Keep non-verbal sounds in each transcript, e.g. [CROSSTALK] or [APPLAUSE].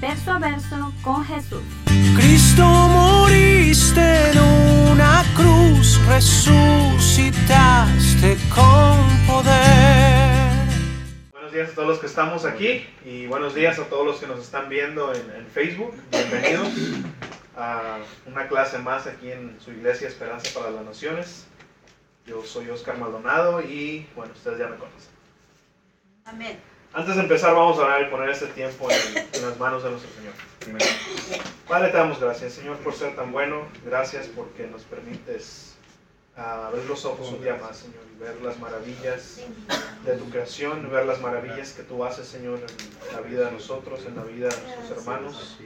verso a verso con Jesús. Cristo moriste en una cruz, resucitaste con poder. Buenos días a todos los que estamos aquí y buenos días a todos los que nos están viendo en, en Facebook. Bienvenidos a una clase más aquí en su iglesia Esperanza para las Naciones. Yo soy Oscar Maldonado y bueno, ustedes ya me conocen. Amén. Antes de empezar vamos a orar y poner este tiempo en, en las manos de nuestro Señor. Primero. Padre, te damos gracias, Señor, por ser tan bueno. Gracias porque nos permites abrir los ojos un día más, Señor, y ver las maravillas de tu creación, ver las maravillas que tú haces, Señor, en la vida de nosotros, en la vida de nuestros hermanos.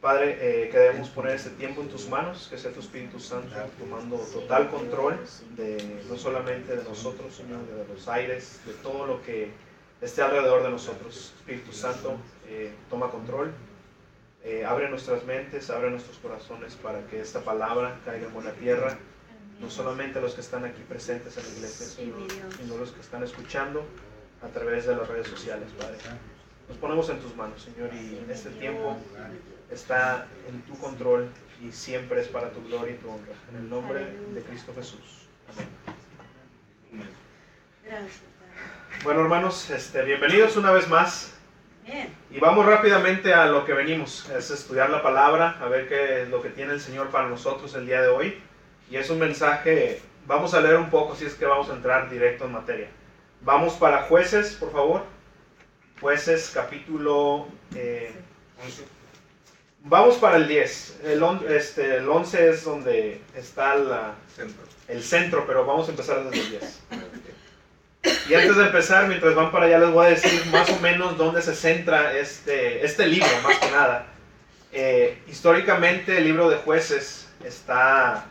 Padre, eh, queremos poner este tiempo en tus manos, que sea tu Espíritu Santo tomando total control de no solamente de nosotros, Señor, de los aires, de todo lo que esté alrededor de nosotros. Espíritu Santo, eh, toma control, eh, abre nuestras mentes, abre nuestros corazones para que esta palabra caiga en buena tierra, no solamente los que están aquí presentes en la iglesia, sino, sino los que están escuchando a través de las redes sociales, Padre. Nos ponemos en tus manos, Señor, y en este tiempo está en tu control y siempre es para tu gloria y tu honra. En el nombre de Cristo Jesús. Amén. Gracias. Bueno, hermanos, este, bienvenidos una vez más. Bien. Y vamos rápidamente a lo que venimos, es estudiar la palabra, a ver qué es lo que tiene el Señor para nosotros el día de hoy. Y es un mensaje, vamos a leer un poco si es que vamos a entrar directo en materia. Vamos para jueces, por favor. Jueces capítulo... eh, vamos para el 10. El, on- este, el 11 es donde está la, el centro, pero vamos a empezar desde el 10. Y antes de empezar, mientras van para allá, les voy a decir más o menos dónde se centra este, este libro, más que nada. Eh, históricamente, el libro de jueces está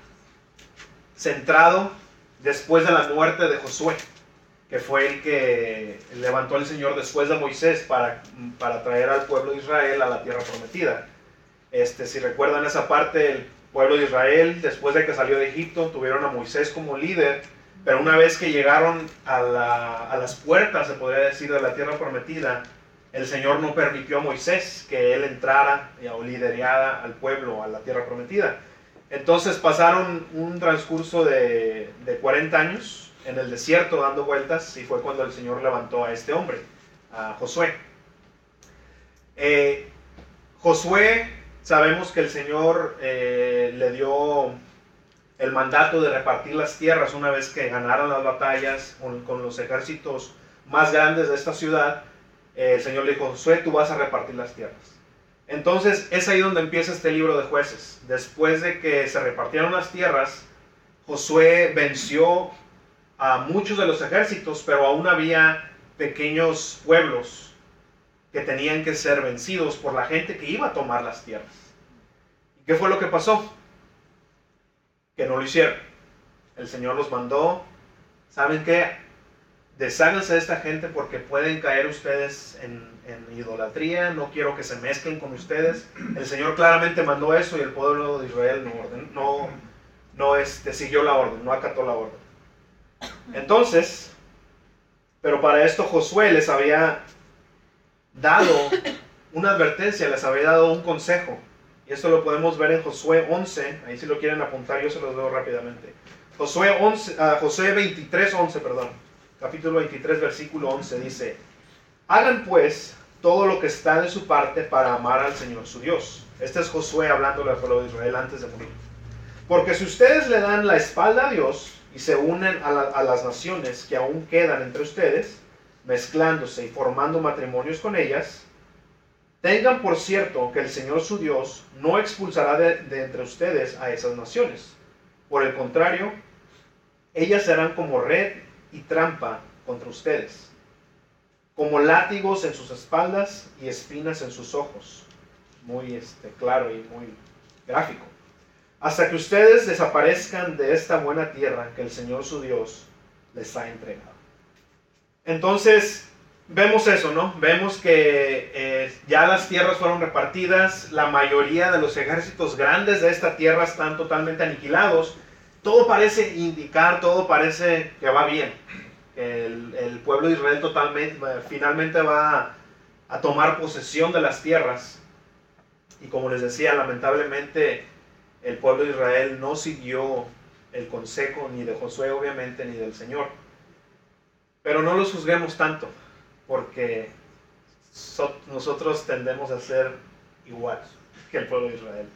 centrado después de la muerte de Josué, que fue el que levantó el Señor después de Moisés para, para traer al pueblo de Israel a la tierra prometida. Este, si recuerdan esa parte, el pueblo de Israel, después de que salió de Egipto, tuvieron a Moisés como líder, pero una vez que llegaron a, la- a las puertas, se podría decir, de la tierra prometida, el Señor no permitió a Moisés que él entrara o liderara al pueblo a la tierra prometida. Entonces pasaron un transcurso de, de 40 años en el desierto dando vueltas y fue cuando el Señor levantó a este hombre, a Josué. Eh, Josué, sabemos que el Señor eh, le dio mandato de repartir las tierras una vez que ganaron las batallas con, los ejércitos más grandes de esta ciudad. eh, el Señor le dijo, Josué, tú vas a repartir las tierras. Entonces es ahí donde empieza este libro de jueces. Después de que se repartieron las tierras, Josué venció a muchos de los ejércitos, pero aún había pequeños pueblos que tenían que ser vencidos por la gente que iba a tomar las tierras. ¿Y qué fue lo que pasó? Que no lo hicieron. El Señor los mandó. ¿Saben qué? Desháganse de esta gente porque pueden caer ustedes en, en idolatría. No quiero que se mezclen con ustedes. El Señor claramente mandó eso y el pueblo de Israel no, orden, no, no este, siguió la orden, no acató la orden. Entonces, pero para esto Josué les había dado una advertencia, les había dado un consejo. Y esto lo podemos ver en Josué 11, ahí si lo quieren apuntar, yo se los veo rápidamente. Josué, 11, ah, Josué 23, 11, perdón. Capítulo 23, versículo 11 dice, Hagan pues todo lo que está de su parte para amar al Señor su Dios. Este es Josué hablándole al pueblo de Israel antes de morir. Porque si ustedes le dan la espalda a Dios y se unen a las naciones que aún quedan entre ustedes, mezclándose y formando matrimonios con ellas, tengan por cierto que el Señor su Dios no expulsará de, entre ustedes a esas naciones. Por el contrario, ellas serán como red y trampa contra ustedes, como látigos en sus espaldas y espinas en sus ojos. muy este, claro y muy gráfico. Hasta que ustedes desaparezcan de esta buena tierra que el Señor su Dios les ha entregado. Entonces, vemos eso, ¿no? Vemos que eh, ya las tierras fueron repartidas, la mayoría de los ejércitos grandes de esta tierra están totalmente aniquilados. Todo parece indicar, todo parece que va bien. El, pueblo de Israel totalmente, finalmente va a tomar posesión de las tierras. Y como les decía, lamentablemente el pueblo de Israel no siguió el consejo ni de Josué, obviamente, ni del Señor. Pero no los juzguemos tanto, porque so- nosotros tendemos a ser igual [LAUGHS] que el pueblo de Israel.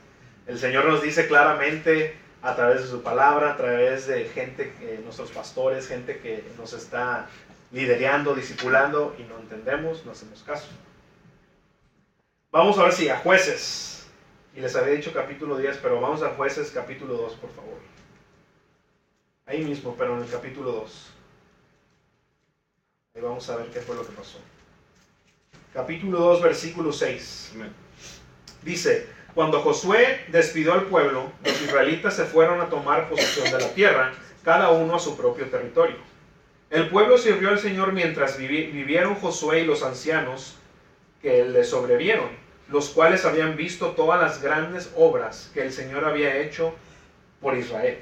El Señor nos dice claramente a través de su palabra, a través de gente, eh, nuestros pastores, gente que nos está liderando, discipulando y no entendemos, no hacemos caso. Vamos a ver si a jueces, y les había dicho capítulo 10, pero vamos a jueces capítulo 2, por favor. Ahí mismo, pero en el capítulo 2. Vamos a ver qué fue lo que pasó. Capítulo 2, versículo 6. Dice, cuando Josué despidió al pueblo, los israelitas se fueron a tomar posesión de la tierra, cada uno a su propio territorio. El pueblo sirvió al Señor mientras vivi- vivieron Josué y los ancianos que le sobrevieron, los cuales habían visto todas las grandes obras que el Señor había hecho por Israel.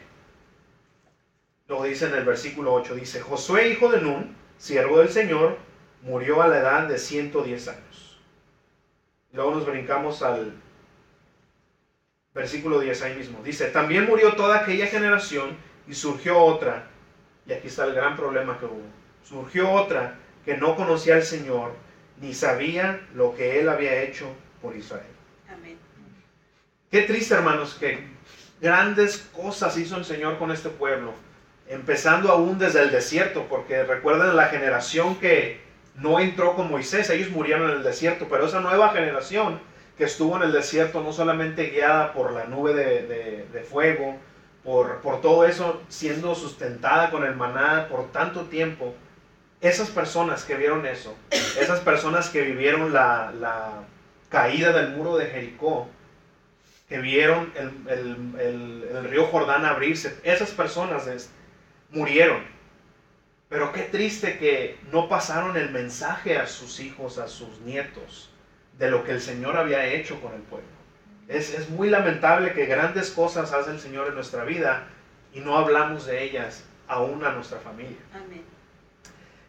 Luego dice en el versículo 8, dice, Josué, hijo de Nun, siervo del Señor, murió a la edad de 110 años. Luego nos brincamos al versículo 10 ahí mismo. Dice, también murió toda aquella generación y surgió otra, y aquí está el gran problema que hubo, surgió otra que no conocía al Señor ni sabía lo que él había hecho por Israel. Amén. Qué triste, hermanos, que grandes cosas hizo el Señor con este pueblo, empezando aún desde el desierto, porque recuerden la generación que no entró con Moisés, ellos murieron en el desierto, pero esa nueva generación que estuvo en el desierto no solamente guiada por la nube de, de- de fuego, por, por todo eso siendo sustentada con el maná por tanto tiempo, esas personas que vieron eso, esas personas que vivieron la, la caída del muro de Jericó, que vieron el, el- el- el río Jordán abrirse, esas personas murieron. Pero qué triste que no pasaron el mensaje a sus hijos, a sus nietos, de lo que el Señor había hecho con el pueblo. Es, es muy lamentable que grandes cosas hace el Señor en nuestra vida y no hablamos de ellas aún a nuestra familia. Amén.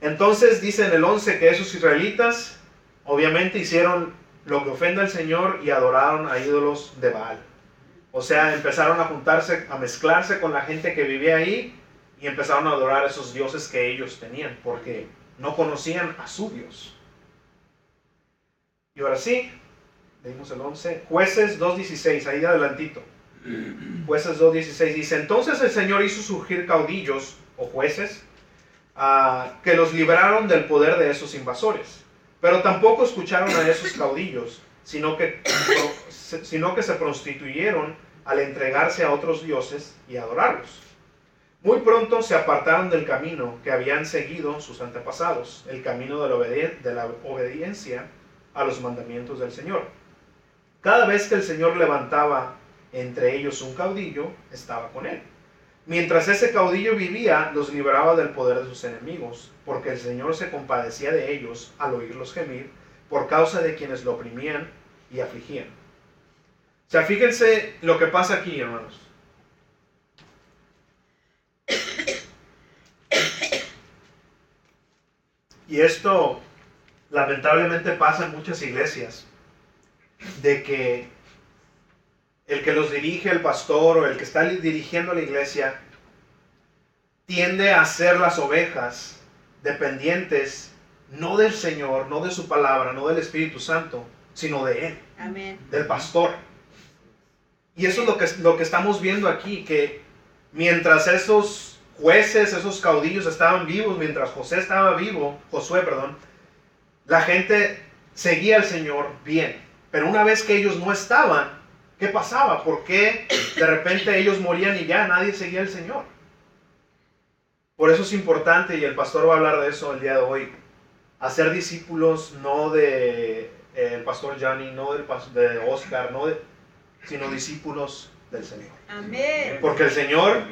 Entonces dice en el 11 que esos israelitas obviamente hicieron lo que ofende al Señor y adoraron a ídolos de Baal. O sea, empezaron a juntarse, a mezclarse con la gente que vivía ahí y empezaron a adorar a esos dioses que ellos tenían, porque no conocían a su Dios. Y ahora sí, leímos el 11, jueces 2.16, ahí adelantito. Jueces 2.16 dice, entonces el Señor hizo surgir caudillos o jueces ah, que los libraron del poder de esos invasores. Pero tampoco escucharon a esos caudillos, sino que, sino que se prostituyeron al entregarse a otros dioses y adorarlos. Muy pronto se apartaron del camino que habían seguido sus antepasados, el camino de la, de la obediencia a los mandamientos del Señor. Cada vez que el Señor levantaba entre ellos un caudillo, estaba con él. Mientras ese caudillo vivía, los libraba del poder de sus enemigos, porque el Señor se compadecía de ellos al oírlos gemir por causa de quienes lo oprimían y afligían. O sea, fíjense lo que pasa aquí, hermanos. Y esto lamentablemente pasa en muchas iglesias, de que el que los dirige, el pastor o el que está dirigiendo la iglesia, tiende a ser las ovejas dependientes no del Señor, no de su palabra, no del Espíritu Santo, sino de Él, Amén. del pastor. Y eso es lo que, lo que estamos viendo aquí, que mientras esos jueces, esos caudillos estaban vivos, mientras José estaba vivo, Josué, perdón, la gente seguía al Señor bien. Pero una vez que ellos no estaban, ¿qué pasaba? ¿Por qué de repente ellos morían y ya nadie seguía al Señor? Por eso es importante, y el pastor va a hablar de eso el día de hoy, hacer discípulos no de eh, el pastor Johnny, no del de Oscar, no de, sino discípulos del Señor. Amén. Porque el Señor,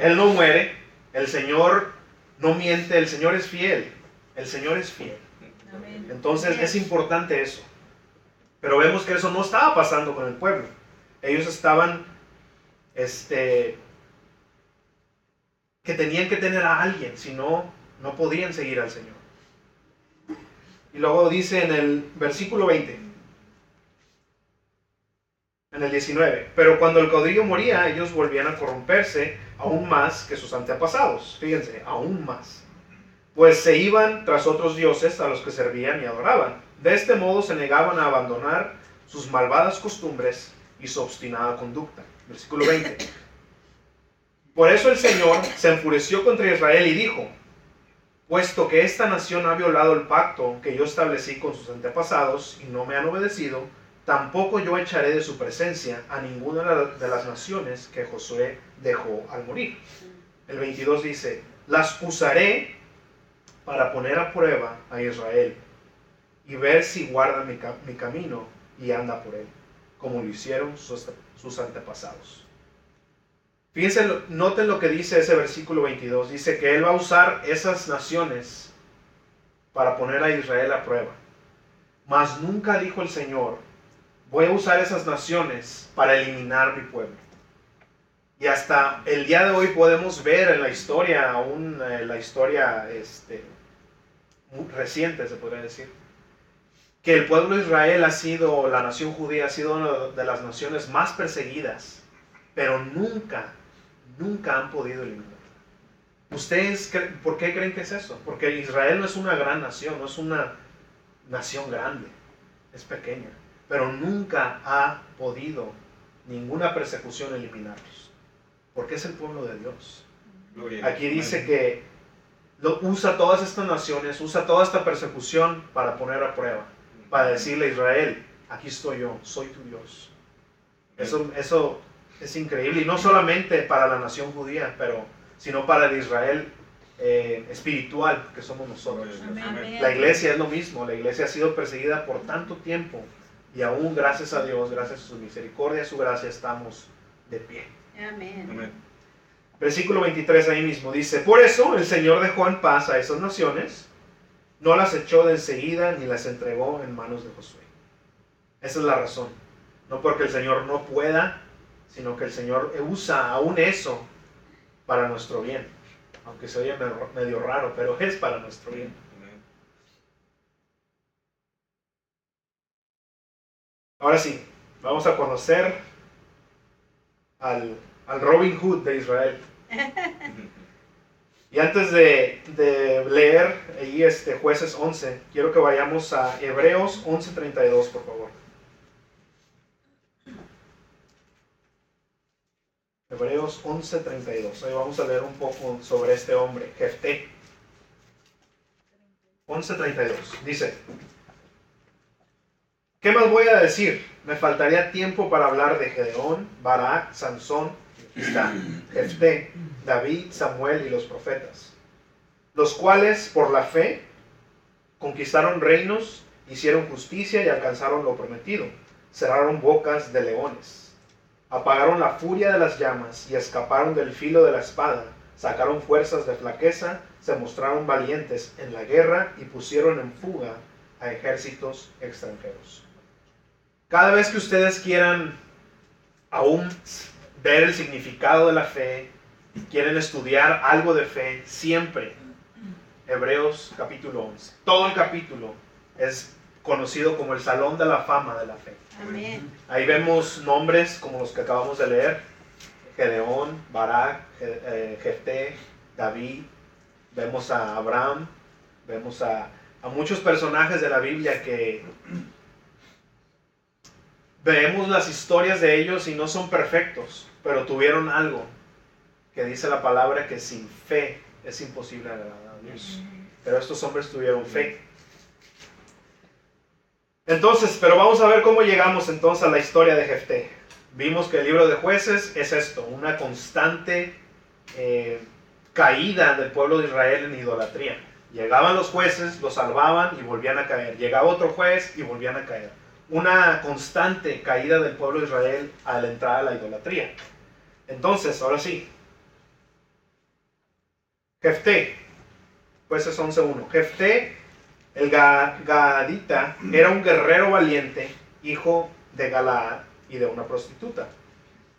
Él no muere, el Señor no miente, el Señor es fiel, el Señor es fiel. Amén. Entonces es importante eso. Pero vemos que eso no estaba pasando con el pueblo. Ellos estaban, este, que tenían que tener a alguien, si no, no podían seguir al Señor. Y luego dice en el versículo 20, en el 19, pero cuando el caudillo moría, ellos volvían a corromperse aún más que sus antepasados. Fíjense, aún más pues se iban tras otros dioses a los que servían y adoraban. De este modo se negaban a abandonar sus malvadas costumbres y su obstinada conducta. Versículo 20. Por eso el Señor se enfureció contra Israel y dijo, puesto que esta nación ha violado el pacto que yo establecí con sus antepasados y no me han obedecido, tampoco yo echaré de su presencia a ninguna de la- de las naciones que Josué dejó al morir. El 22 dice, las usaré para poner a prueba a Israel y ver si guarda mi, ca- mi camino y anda por él, como lo hicieron sus, sus antepasados. Fíjense, noten lo que dice ese versículo 22. Dice que él va a usar esas naciones para poner a Israel a prueba. Mas nunca dijo el Señor, voy a usar esas naciones para eliminar mi pueblo. Y hasta el día de hoy podemos ver en la historia, aún eh, la historia este, muy reciente se podría decir, que el pueblo de Israel ha sido, la nación judía ha sido una de las naciones más perseguidas, pero nunca, nunca han podido eliminar. ¿Ustedes por qué creen que es eso? Porque Israel no es una gran nación, no es una nación grande, es pequeña, pero nunca ha podido ninguna persecución eliminarlos, porque es el pueblo de Dios. Aquí dice que lo, usa todas estas naciones, usa toda esta persecución para poner a prueba, para decirle a Israel, aquí estoy yo, soy tu Dios. Eso, eso es increíble, y no solamente para la nación judía, pero sino para el Israel eh, espiritual que somos nosotros. Amén. La iglesia es lo mismo, la iglesia ha sido perseguida por tanto tiempo y aún gracias a Dios, gracias a su misericordia, a su gracia, estamos de pie. Amén. Versículo 23 ahí mismo dice, por eso el Señor dejó en paz a esas naciones, no las echó de enseguida ni las entregó en manos de Josué. Esa es la razón. No porque el Señor no pueda, sino que el Señor usa aún eso para nuestro bien. Aunque se oye medio- medio raro, pero es para nuestro bien. Ahora sí, vamos a conocer al, al Robin Hood de Israel. [LAUGHS] Y antes de, de leer ahí este jueces 11, quiero que vayamos a Hebreos 11:32, por favor. Hebreos 11:32. Ahí vamos a leer un poco sobre este hombre, Jefté. 11:32. Dice, ¿qué más voy a decir? Me faltaría tiempo para hablar de Gedeón, Barak, Sansón, Jefté, David, Samuel y los profetas, los cuales por la fe conquistaron reinos, hicieron justicia y alcanzaron lo prometido, cerraron bocas de leones, apagaron la furia de las llamas y escaparon del filo de la espada, sacaron fuerzas de flaqueza, se mostraron valientes en la guerra y pusieron en fuga a ejércitos extranjeros. Cada vez que ustedes quieran aún ver el significado de la fe, quieren estudiar algo de fe, siempre Hebreos capítulo 11. Todo el capítulo es conocido como el Salón de la Fama de la Fe. Amén. Ahí vemos nombres como los que acabamos de leer. Gedeón, Barak, eh, Jefté, David. Vemos a Abraham. Vemos a, a muchos personajes de la Biblia que vemos las historias de ellos y no son perfectos, pero tuvieron algo que dice la palabra que sin fe es imposible agradar a Dios. Pero estos hombres tuvieron fe. Entonces, pero vamos a ver cómo llegamos entonces a la historia de Jefté. Vimos que el libro de jueces es esto, una constante eh, caída del pueblo de Israel en idolatría. Llegaban los jueces, los salvaban y volvían a caer. Llegaba otro juez y volvían a caer. Una constante caída del pueblo de Israel a la entrada a la idolatría. Entonces, ahora sí. Jefté, jueces 11.1. Jefté, el Ga- Gadita, era un guerrero valiente, hijo de Galaad y de una prostituta.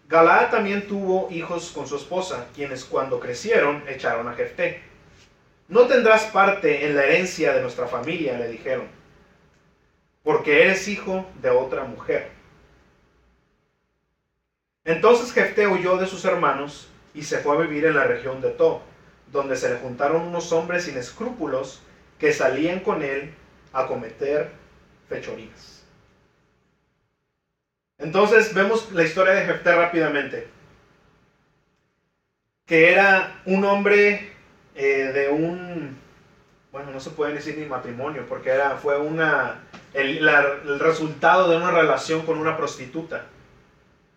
Galaad también tuvo hijos con su esposa, quienes cuando crecieron echaron a Jefté. No tendrás parte en la herencia de nuestra familia, le dijeron, porque eres hijo de otra mujer. Entonces Jefté huyó de sus hermanos y se fue a vivir en la región de Tob, donde se le juntaron unos hombres sin escrúpulos que salían con él a cometer fechorías. Entonces vemos la historia de Jefté rápidamente, que era un hombre eh, de un, bueno, no se puede decir ni matrimonio, porque era, fue una, el, el resultado de una relación con una prostituta.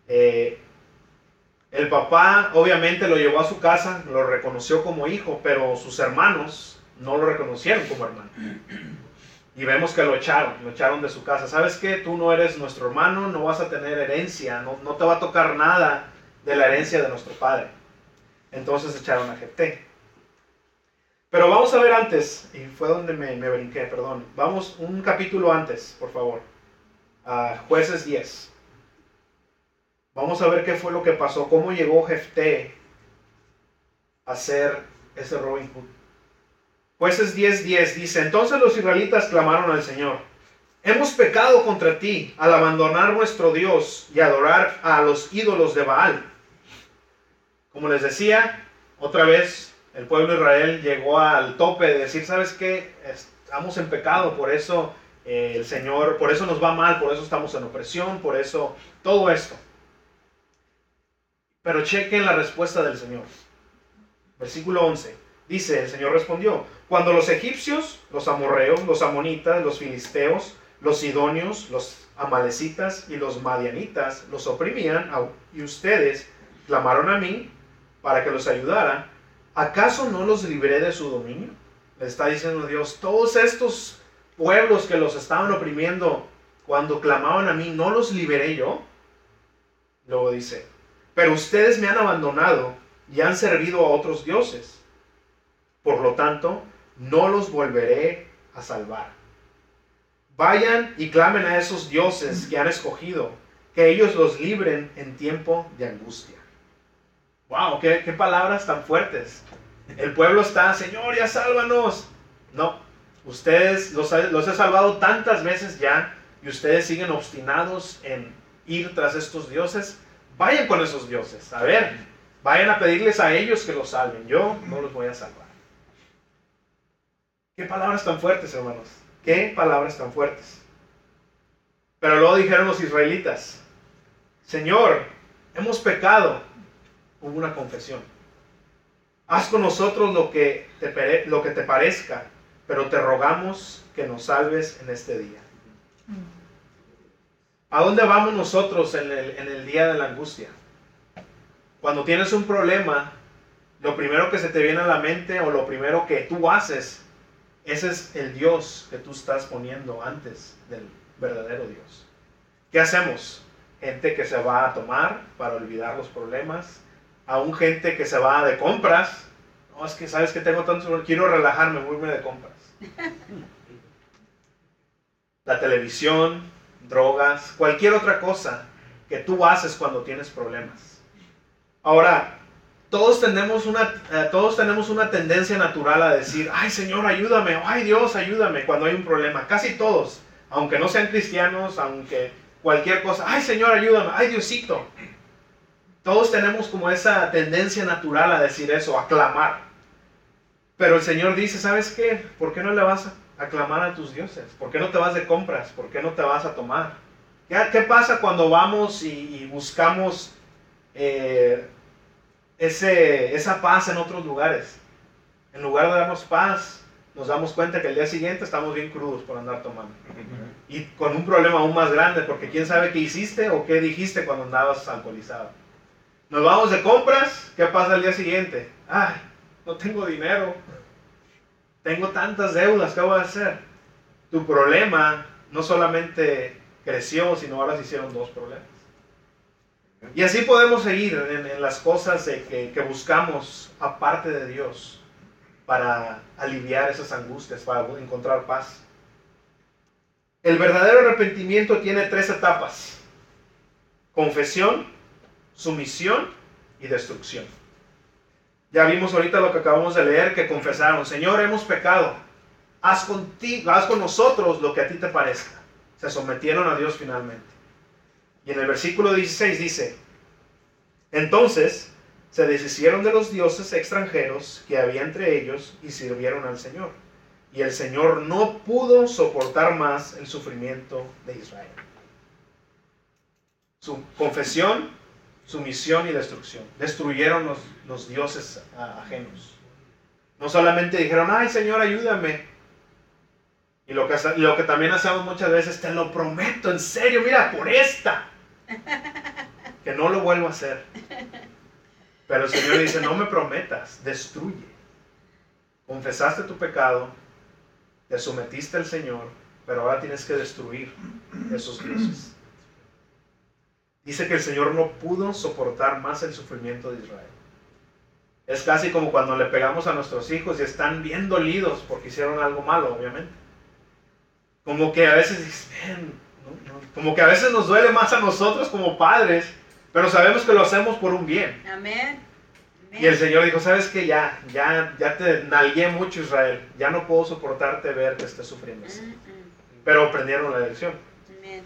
Eh, el papá obviamente lo llevó a su casa, lo reconoció como hijo, pero sus hermanos no lo reconocieron como hermano. Y vemos que lo echaron, lo echaron de su casa. ¿Sabes qué? Tú no eres nuestro hermano, no vas a tener herencia, no, no te va a tocar nada de la herencia de nuestro padre. Entonces echaron a Jefté. Pero vamos a ver antes, y fue donde me, me brinqué, perdón. Vamos un capítulo antes, por favor. A jueces 10. Vamos a ver qué fue lo que pasó, cómo llegó Jefté a ser ese Robin Hood. Jueces 10:10 dice, entonces los israelitas clamaron al Señor, hemos pecado contra ti al abandonar nuestro Dios y adorar a los ídolos de Baal. Como les decía, otra vez el pueblo de Israel llegó al tope de decir, ¿sabes qué? Estamos en pecado, por eso eh, el Señor, por eso nos va mal, por eso estamos en opresión, por eso todo esto. Pero chequen la respuesta del Señor. Versículo 11. Dice, el Señor respondió, cuando los egipcios, los amorreos, los amonitas, los filisteos, los sidonios, los amalecitas y los madianitas los oprimían y ustedes clamaron a mí para que los ayudara, ¿acaso no los libré de su dominio? Le está diciendo Dios, todos estos pueblos que los estaban oprimiendo cuando clamaban a mí, ¿no los liberé yo? Luego dice, pero ustedes me han abandonado y han servido a otros dioses. Por lo tanto, no los volveré a salvar. Vayan y clamen a esos dioses que han escogido, que ellos los libren en tiempo de angustia. ¡Wow! ¡Qué, palabras tan fuertes! El pueblo está, Señor, ya sálvanos. No, ustedes los, los he salvado tantas veces ya y ustedes siguen obstinados en ir tras estos dioses. Vayan con esos dioses. A ver, vayan a pedirles a ellos que los salven. Yo no los voy a salvar. Qué palabras tan fuertes, hermanos. Qué palabras tan fuertes. Pero luego dijeron los israelitas, Señor, hemos pecado. Hubo una confesión. Haz con nosotros lo que te, lo que te parezca, pero te rogamos que nos salves en este día. ¿A dónde vamos nosotros en el, en el día de la angustia? Cuando tienes un problema, lo primero que se te viene a la mente o lo primero que tú haces, ese es el Dios que tú estás poniendo antes del verdadero Dios. ¿Qué hacemos? Gente que se va a tomar para olvidar los problemas, aún gente que se va de compras. No, es que sabes que tengo tanto, quiero relajarme, voy a de compras. [LAUGHS] La televisión, drogas, cualquier otra cosa que tú haces cuando tienes problemas. Ahora, todos tenemos una, eh, todos tenemos una tendencia natural a decir, ay Señor, ayúdame, ay Dios, ayúdame cuando hay un problema. Casi todos, aunque no sean cristianos, aunque cualquier cosa, ay Señor, ayúdame, ay Diosito. Todos tenemos como esa tendencia natural a decir eso, a clamar. Pero el Señor dice, ¿sabes qué? ¿Por qué no le vas a clamar a tus dioses? ¿Por qué no te vas de compras? ¿Por qué no te vas a tomar? ¿Qué, qué pasa cuando vamos y, y buscamos eh, ese, esa paz en otros lugares? En lugar de darnos paz, nos damos cuenta que el día siguiente estamos bien crudos por andar tomando. Y con un problema aún más grande, porque quién sabe qué hiciste o qué dijiste cuando andabas alcoholizado. Nos vamos de compras, ¿qué pasa el día siguiente? Ay, no tengo dinero. tengo tantas deudas, ¿qué voy a hacer? Tu problema no solamente creció, sino ahora se hicieron dos problemas. Y así podemos seguir en, en las cosas que, que buscamos aparte de Dios para aliviar esas angustias, para encontrar paz. El verdadero arrepentimiento tiene tres etapas. Confesión, sumisión y destrucción. Ya vimos ahorita lo que acabamos de leer, que confesaron, Señor, hemos pecado, haz, contigo, haz con nosotros lo que a ti te parezca. Se sometieron a Dios finalmente. Y en el versículo 16 dice, entonces se deshicieron de los dioses extranjeros que había entre ellos y sirvieron al Señor. Y el Señor no pudo soportar más el sufrimiento de Israel. Su confesión, sumisión y destrucción. Destruyeron los, los dioses ajenos. No solamente dijeron, ay Señor, ayúdame. Y lo que, lo que también hacemos muchas veces, te lo prometo, en serio, mira, por esta. [LAUGHS] Que no lo vuelvo a hacer. Pero el Señor dice, no me prometas, destruye. Confesaste tu pecado, te sometiste al Señor, pero ahora tienes que destruir esos dioses. Dice que el Señor no pudo soportar más el sufrimiento de Israel. Es casi como cuando le pegamos a nuestros hijos y están bien dolidos porque hicieron algo malo, obviamente. Como que a veces dicen, como que a veces nos duele más a nosotros como padres, pero sabemos que lo hacemos por un bien. Amén. Y el Señor dijo, ¿sabes qué? Ya, ya, ya te nalgué mucho Israel. Ya no puedo soportarte ver que estés sufriendo así. Mm. Pero aprendieron la lección. Amén.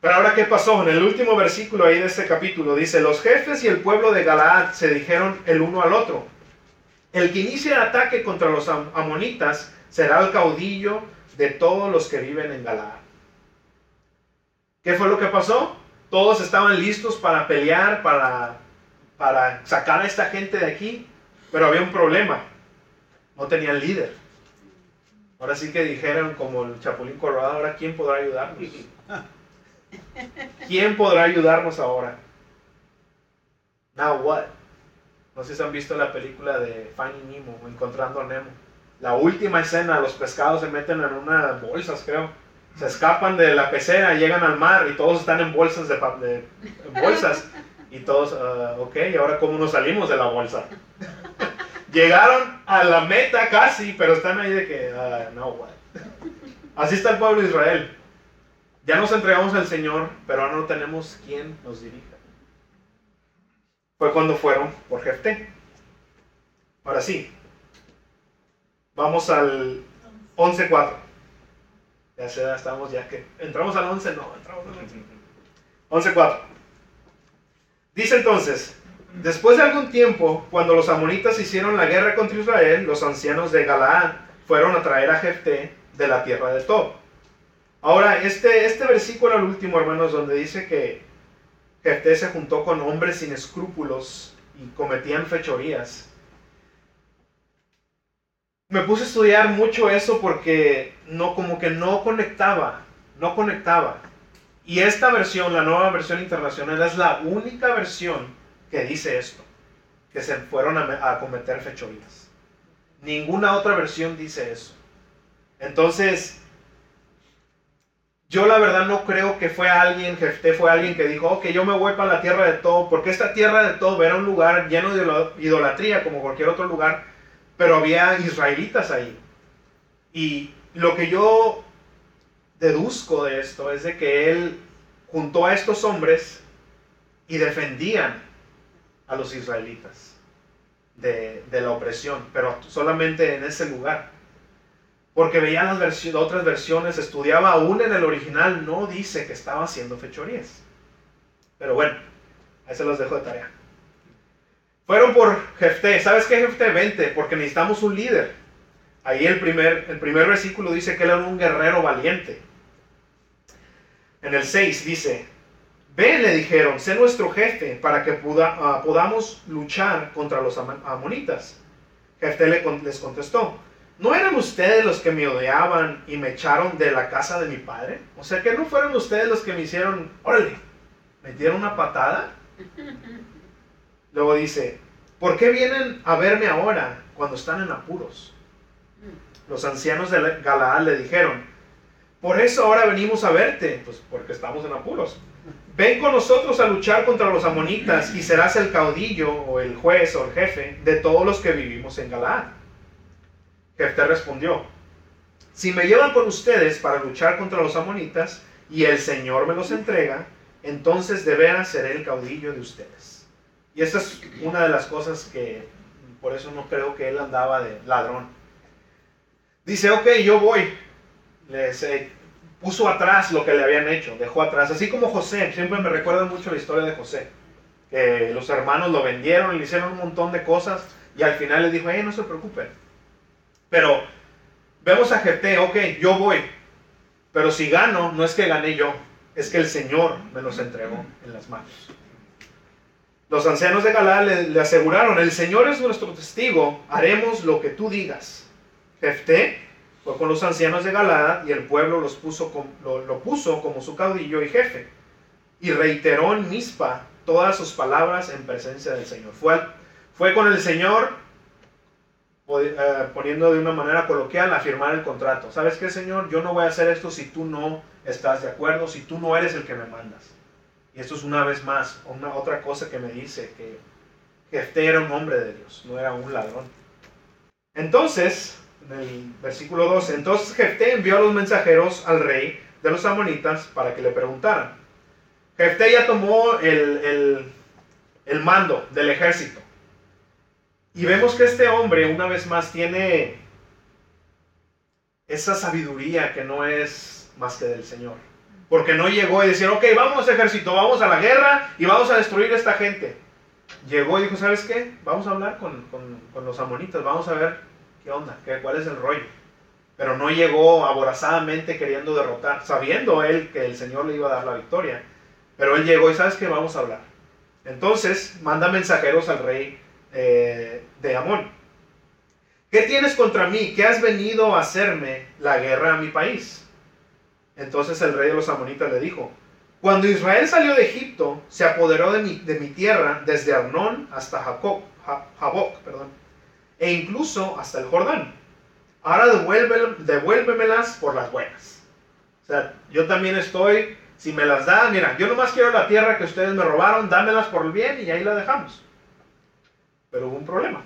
Pero ahora, ¿qué pasó? En el último versículo ahí de este capítulo dice, los jefes y el pueblo de Galaad se dijeron el uno al otro, el que inicie el ataque contra los am- amonitas será el caudillo de todos los que viven en Galaad. ¿Qué fue lo que pasó? Todos estaban listos para pelear, para, para sacar a esta gente de aquí, pero había un problema. No tenían líder. Ahora sí que dijeron como el Chapulín Colorado, ahora ¿quién podrá ayudarnos? [LAUGHS] ¿Quién podrá ayudarnos ahora? Now what? No sé si han visto la película de Finding Nemo, Encontrando a Nemo. La última escena, los pescados se meten en unas bolsas, creo. Se escapan de la pecera, llegan al mar y todos están en bolsas de, de- bolsas. Y todos, ah, ok, ¿y ahora cómo nos salimos de la bolsa? [LAUGHS] Llegaron a la meta casi, pero están ahí de que, ah, no, what? Así está el pueblo de Israel. Ya nos entregamos al Señor, pero ahora no tenemos quien nos dirija. Fue cuando fueron por Jefté. Ahora sí. Vamos al 11.4. Ya se estamos ya que... ¿Entramos al 11? No, entramos al 11. 11.4. Dice entonces, después de algún tiempo, cuando los amonitas hicieron la guerra contra Israel, los ancianos de Galaad fueron a traer a Jefté de la tierra de Tob. Ahora, este, este versículo, el último, hermanos, donde dice que Jefté se juntó con hombres sin escrúpulos y cometían fechorías. Me puse a estudiar mucho eso porque no, como que no conectaba, no conectaba. Y esta versión, la nueva versión internacional, es la única versión que dice esto, que se fueron a, a cometer fechorías. Ninguna otra versión dice eso. Entonces, yo la verdad no creo que fue alguien, Jefté fue alguien que dijo, ok, yo me voy para la tierra de Tob, porque esta tierra de Tob era un lugar lleno de idol- idolatría, como cualquier otro lugar, pero había israelitas ahí. Y lo que yo deduzco de esto es de que él juntó a estos hombres y defendían a los israelitas de la opresión, pero solamente en ese lugar. Porque veía las otras versiones, estudiaba aún en el original, no dice que estaba haciendo fechorías. Pero bueno, ahí se los dejo de tarea. Fueron por Jefté. ¿Sabes qué, Jefté? Vente, porque necesitamos un líder. Ahí el primer, el primer versículo dice que él era un guerrero valiente. En el 6 dice, ven, le dijeron, sé nuestro jefe para que puda- ah, podamos luchar contra los ama- amonitas. Jefté les contestó, ¿no eran ustedes los que me odiaban y me echaron de la casa de mi padre? O sea, que no fueron ustedes los que me hicieron, órale, me dieron una patada. Luego dice, ¿por qué vienen a verme ahora cuando están en apuros? los ancianos de Galaad le dijeron, por eso ahora venimos a verte, pues porque estamos en apuros. Ven con nosotros a luchar contra los amonitas y serás el caudillo o el juez o el jefe de todos los que vivimos en Galaad. Jefté respondió, si me llevan con ustedes para luchar contra los amonitas y el Señor me los entrega, entonces de veras seré el caudillo de ustedes. Y esta es una de las cosas que, por eso no creo que él andaba de ladrón. Dice, ok, yo voy. Les, eh, puso atrás lo que le habían hecho, dejó atrás. Así como José, siempre me recuerda mucho la historia de José. Que los hermanos lo vendieron, le hicieron un montón de cosas y al final le dijo, hey, no se preocupen. Pero vemos a Jefté, ok, yo voy. Pero si gano, no es que gané yo, es que el Señor me los entregó en las manos. Los ancianos de Galá le, aseguraron, el Señor es nuestro testigo, haremos lo que tú digas. Jefté fue con los ancianos de Galá y el pueblo los puso lo, puso como su caudillo y jefe. Y reiteró en Mispa todas sus palabras en presencia del Señor. Fue, fue con el Señor poniendo de una manera coloquial a firmar el contrato. ¿Sabes qué, Señor? Yo no voy a hacer esto si tú no estás de acuerdo, si tú no eres el que me mandas. Y esto es una vez más, otra cosa que me dice que Jefté era un hombre de Dios, no era un ladrón. Entonces, en el versículo 12, entonces Jefté envió a los mensajeros al rey de los amonitas para que le preguntaran. Jefté ya tomó el mando del ejército. Y vemos que este hombre, una vez más, tiene esa sabiduría que no es más que del Señor. Porque no llegó y decir, ok, vamos ejército, vamos a la guerra y vamos a destruir a esta gente. Llegó y dijo, ¿sabes qué? Vamos a hablar con, los amonitas, vamos a ver qué onda, qué, cuál es el rollo. Pero no llegó aborazadamente queriendo derrotar, sabiendo él que el Señor le iba a dar la victoria. Pero él llegó y ¿sabes qué? Vamos a hablar. Entonces manda mensajeros al rey eh, de Amón. ¿Qué tienes contra mí? ¿Qué has venido a hacerme la guerra a mi país? Entonces el rey de los amonitas le dijo, cuando Israel salió de Egipto, se apoderó de mi, de mi tierra desde Arnón hasta Jacob, Jaboc, perdón, e incluso hasta el Jordán. Ahora devuélvemelas por las buenas. O sea, yo también estoy, si me las da, mira, yo nomás quiero la tierra que ustedes me robaron, dámelas por el bien y ahí la dejamos. Pero hubo un problema.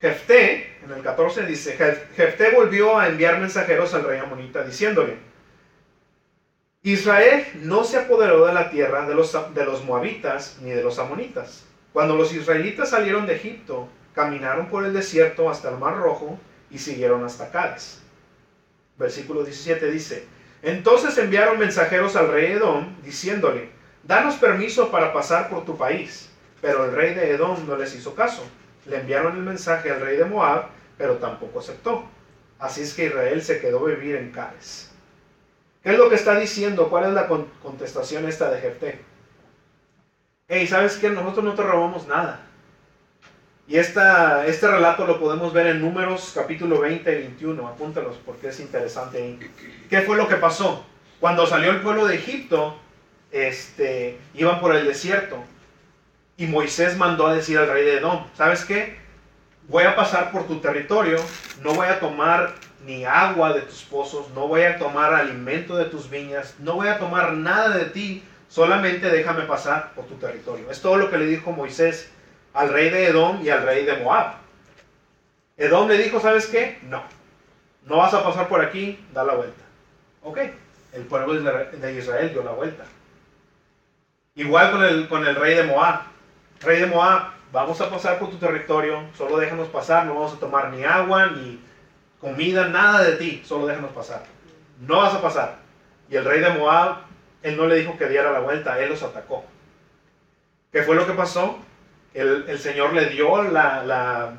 Jefté, en el 14 dice, Jefté volvió a enviar mensajeros al rey Amonita diciéndole, Israel no se apoderó de la tierra de los, moabitas ni de los amonitas. Cuando los israelitas salieron de Egipto, caminaron por el desierto hasta el Mar Rojo y siguieron hasta Cádiz. Versículo 17 dice, entonces enviaron mensajeros al rey Edom diciéndole, danos permiso para pasar por tu país. Pero el rey de Edom no les hizo caso. Le enviaron el mensaje al rey de Moab, pero tampoco aceptó. Así es que Israel se quedó vivir en Cádiz. ¿Qué es lo que está diciendo? ¿Cuál es la contestación esta de Jefté? Hey, ¿sabes qué? Nosotros no te robamos nada. Y esta, este relato lo podemos ver en Números capítulo 20 y 21. Apúntalos porque es interesante ¿Qué fue lo que pasó? Cuando salió el pueblo de Egipto, este, iban por el desierto. Y Moisés mandó a decir al rey de Edom, ¿sabes qué? Voy a pasar por tu territorio, no voy a tomar ni agua de tus pozos, no voy a tomar alimento de tus viñas, no voy a tomar nada de ti, solamente déjame pasar por tu territorio. Es todo lo que le dijo Moisés al rey de Edom y al rey de Moab. Edom le dijo, ¿sabes qué? No, no vas a pasar por aquí, da la vuelta. Ok, el pueblo de Israel dio la vuelta. Igual con el, con el rey de Moab. Rey de Moab, vamos a pasar por tu territorio, solo déjanos pasar, no vamos a tomar ni agua, ni comida, nada de ti, solo déjanos pasar. No vas a pasar. Y el rey de Moab, él no le dijo que diera la vuelta, él los atacó. ¿Qué fue lo que pasó? El, Señor le dio la,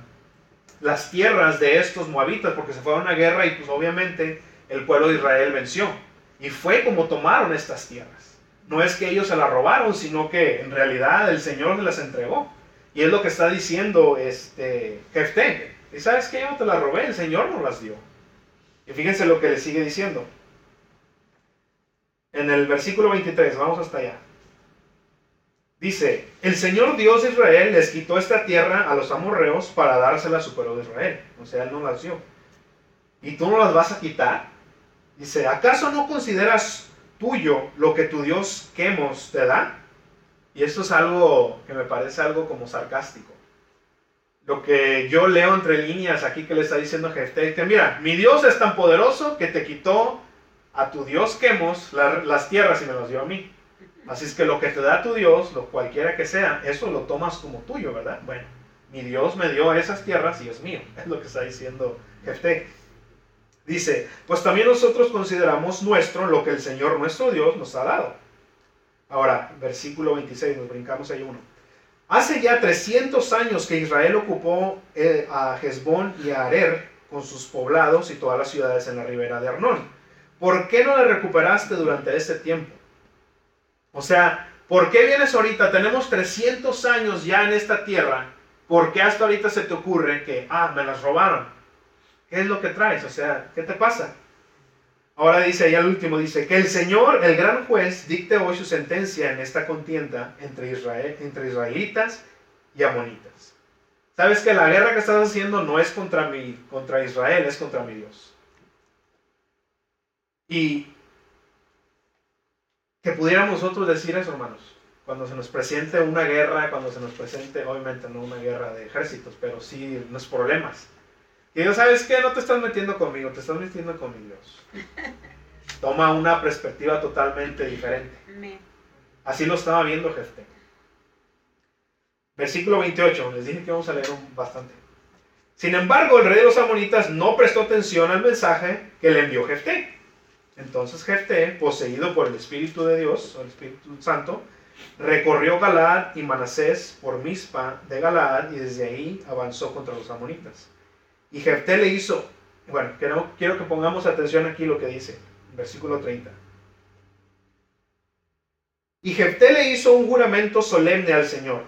las tierras de estos moabitas porque se fue a una guerra y pues obviamente el pueblo de Israel venció. Y fue como tomaron estas tierras no es que ellos se la robaron, sino que en realidad el Señor les las entregó. Y es lo que está diciendo este Jefté. Y sabes que yo te las robé, el Señor nos las dio. Y fíjense lo que le sigue diciendo. En el versículo 23, vamos hasta allá. Dice, el Señor Dios de Israel les quitó esta tierra a los amorreos para dársela a su pueblo de Israel. O sea, Él no las dio. ¿Y tú no las vas a quitar? Dice, ¿acaso no consideras tuyo lo que tu Dios Quemos te da? Y esto es algo que me parece algo como sarcástico. Lo que yo leo entre líneas aquí que le está diciendo Jefté, mira, mi Dios es tan poderoso que te quitó a tu Dios Quemos las tierras y me las dio a mí. Así es que lo que te da tu Dios, lo cualquiera que sea, eso lo tomas como tuyo, ¿verdad? Bueno, mi Dios me dio esas tierras y es mío, [LAUGHS] es lo que está diciendo Jefté. Dice, pues también nosotros consideramos nuestro lo que el Señor nuestro Dios nos ha dado. Ahora, versículo 26, nos brincamos ahí uno. Hace ya 300 años que Israel ocupó eh, a Hezbón y a Arer con sus poblados y todas las ciudades en la ribera de Arnón. ¿Por qué no la recuperaste durante este tiempo? O sea, ¿por qué vienes ahorita? Tenemos 300 años ya en esta tierra. ¿Por qué hasta ahorita se te ocurre que, ah, me las robaron? ¿Qué es lo que traes? O sea, ¿qué te pasa? Ahora dice, y al último dice, que el Señor, el gran juez, dicte hoy su sentencia en esta contienda entre, Israel, entre israelitas y amonitas. Sabes que la guerra que estás haciendo no es contra, mi, contra Israel, es contra mi Dios. Y que pudiéramos nosotros decir eso, hermanos. Cuando se nos presente una guerra, cuando se nos presente, obviamente no una guerra de ejércitos, pero sí unos problemas. Y Dios, ¿sabes qué? No te estás metiendo conmigo, te estás metiendo con mi Dios. [LAUGHS] Toma una perspectiva totalmente diferente. Así lo estaba viendo Jefté. Versículo 28, les dije que vamos a leer bastante. Sin embargo, el rey de los amonitas no prestó atención al mensaje que le envió Jefté. Entonces Jefté, poseído por el Espíritu de Dios, o el Espíritu Santo, recorrió Galaad y Manasés por Mispa de Galaad y desde ahí avanzó contra los amonitas. Y Jefté le hizo, bueno, quiero, quiero que pongamos atención aquí lo que dice, versículo 30. Y Jefté le hizo un juramento solemne al Señor.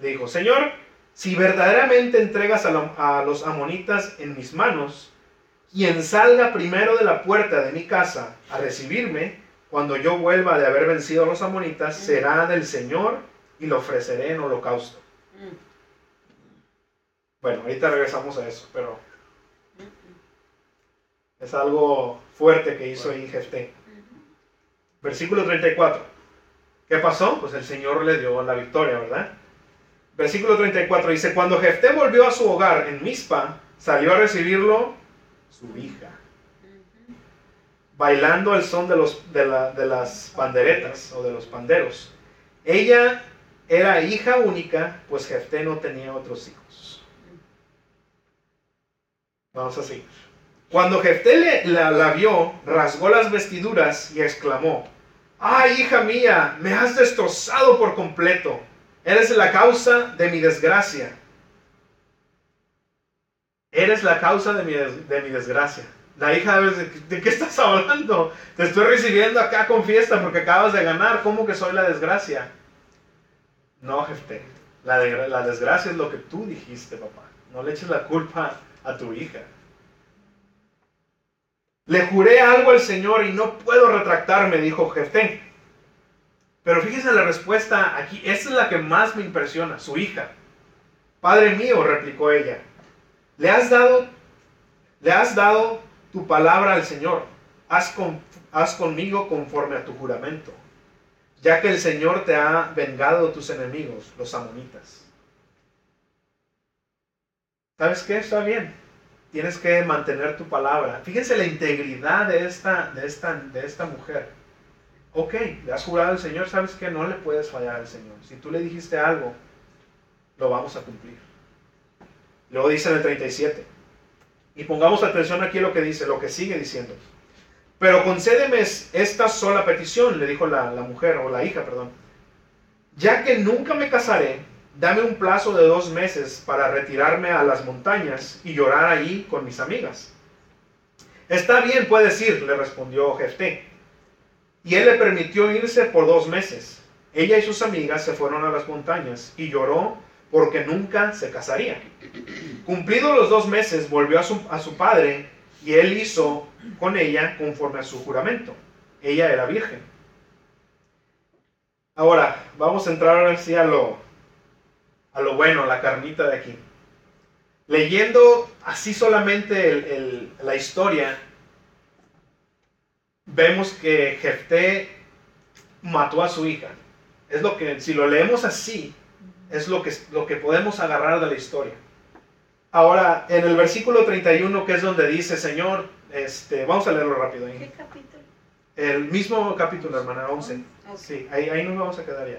Le dijo, Señor, si verdaderamente entregas a, a los amonitas en mis manos, quien salga primero de la puerta de mi casa a recibirme, cuando yo vuelva de haber vencido a los amonitas, mm. será del Señor y lo ofreceré en holocausto. Bueno, ahorita regresamos a eso, pero es algo fuerte que hizo ahí Jefté. Versículo 34. ¿Qué pasó? Pues el Señor le dio la victoria, ¿verdad? Versículo 34 dice, cuando Jefté volvió a su hogar en Mizpa, salió a recibirlo su hija. Bailando al son de, los, de, las panderetas o de los panderos. Ella era hija única, pues Jefté no tenía otros hijos. Vamos a seguir. Cuando Jefté la, vio, rasgó las vestiduras y exclamó, ¡Ay, hija mía, me has destrozado por completo! Eres la causa de mi desgracia. Eres la causa de mi, de mi desgracia. La hija, ¿de, ¿de qué estás hablando? Te estoy recibiendo acá con fiesta porque acabas de ganar. ¿Cómo que soy la desgracia? No, jefe. La, la desgracia es lo que tú dijiste, papá. No le eches la culpa a tu hija. Le juré algo al Señor y no puedo retractarme, dijo Jefté. Pero fíjese la respuesta aquí, esta es la que más me impresiona, su hija. Padre mío, replicó ella, le has dado, le has dado tu palabra al Señor. Haz, haz conmigo conforme a tu juramento, ya que el Señor te ha vengado tus enemigos, los amonitas. ¿Sabes qué? Está bien. Tienes que mantener tu palabra. Fíjense la integridad de esta, de esta, de esta mujer. Ok, le has jurado al Señor, ¿sabes qué? No le puedes fallar al Señor. Si tú le dijiste algo, lo vamos a cumplir. Luego dice en el 37. Y pongamos atención aquí lo que dice, lo que sigue diciendo. Pero concédeme esta sola petición, le dijo la mujer, o la hija, perdón. Ya que nunca me casaré, dame un plazo de dos meses para retirarme a las montañas y llorar allí con mis amigas. Está bien, puedes ir, le respondió Jefté. Y él le permitió irse por dos meses. Ella y sus amigas se fueron a las montañas y lloró porque nunca se casaría. Cumplidos los dos meses, volvió a su, a su padre y él hizo con ella conforme a su juramento. Ella era virgen. Ahora, vamos a entrar ahora sí a lo, a lo bueno, la carnita de aquí. Leyendo así solamente el- el- la historia, vemos que Jefté mató a su hija. Es lo que, si lo leemos así, es lo que, lo que podemos agarrar de la historia. Ahora, en el versículo 31, que es donde dice, Señor, este, vamos a leerlo rápido. ahí. ¿Qué capítulo? El mismo capítulo, hermana, 11. Ok. Sí, ahí, ahí nos vamos a quedar ya.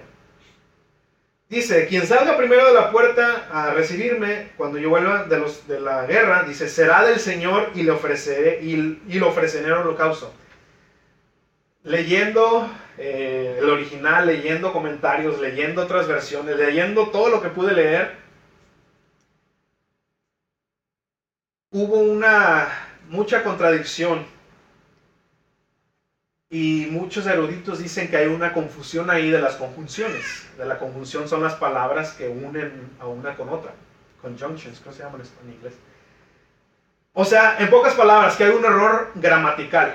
Dice, quien salga primero de la puerta a recibirme cuando yo vuelva de, los, de la guerra, dice, será del Señor y le ofreceré, y, y le ofreceré el holocausto. Leyendo eh, el original, leyendo comentarios, leyendo otras versiones, leyendo todo lo que pude leer, hubo una mucha contradicción y muchos eruditos dicen que hay una confusión ahí de las conjunciones. De la conjunción son las palabras que unen a una con otra. Conjunctions, ¿cómo se llaman en inglés? O sea, en pocas palabras, que hay un error gramatical.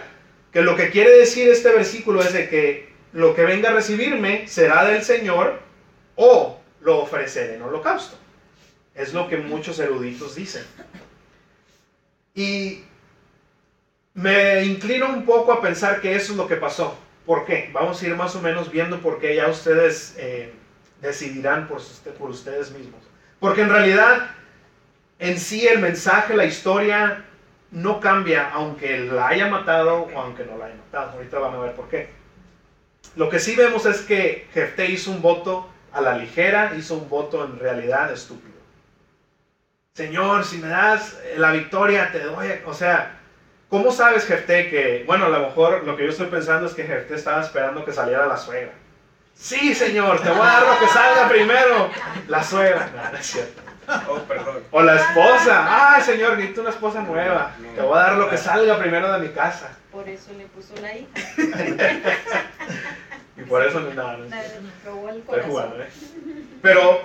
Que lo que quiere decir este versículo es de que lo que venga a recibirme será del Señor o lo ofreceré en holocausto. Es lo que muchos eruditos dicen. Y me inclino un poco a pensar que eso es lo que pasó. ¿Por qué? Vamos a ir más o menos viendo por qué ya ustedes eh, decidirán por, por ustedes mismos. Porque en realidad, en sí el mensaje, la historia, no cambia aunque la haya matado o aunque no la haya matado. Ahorita van a ver por qué. Lo que sí vemos es que Jefté hizo un voto a la ligera, hizo un voto en realidad estúpido. Señor, si me das la victoria, te doy. O sea, ¿cómo sabes, Jefté, que, bueno, a lo mejor lo que yo estoy pensando es que Jefté estaba esperando que saliera la suegra. Sí, señor, te voy a dar lo que salga primero. La suegra. No, no es cierto. Oh, perdón. O la esposa. Ay, señor, necesito una esposa nueva. Te voy a dar lo que salga primero de mi casa. Por eso le puso la hija. [LAUGHS] Y por eso no, no, no Estoy jugando, ¿eh? Pero,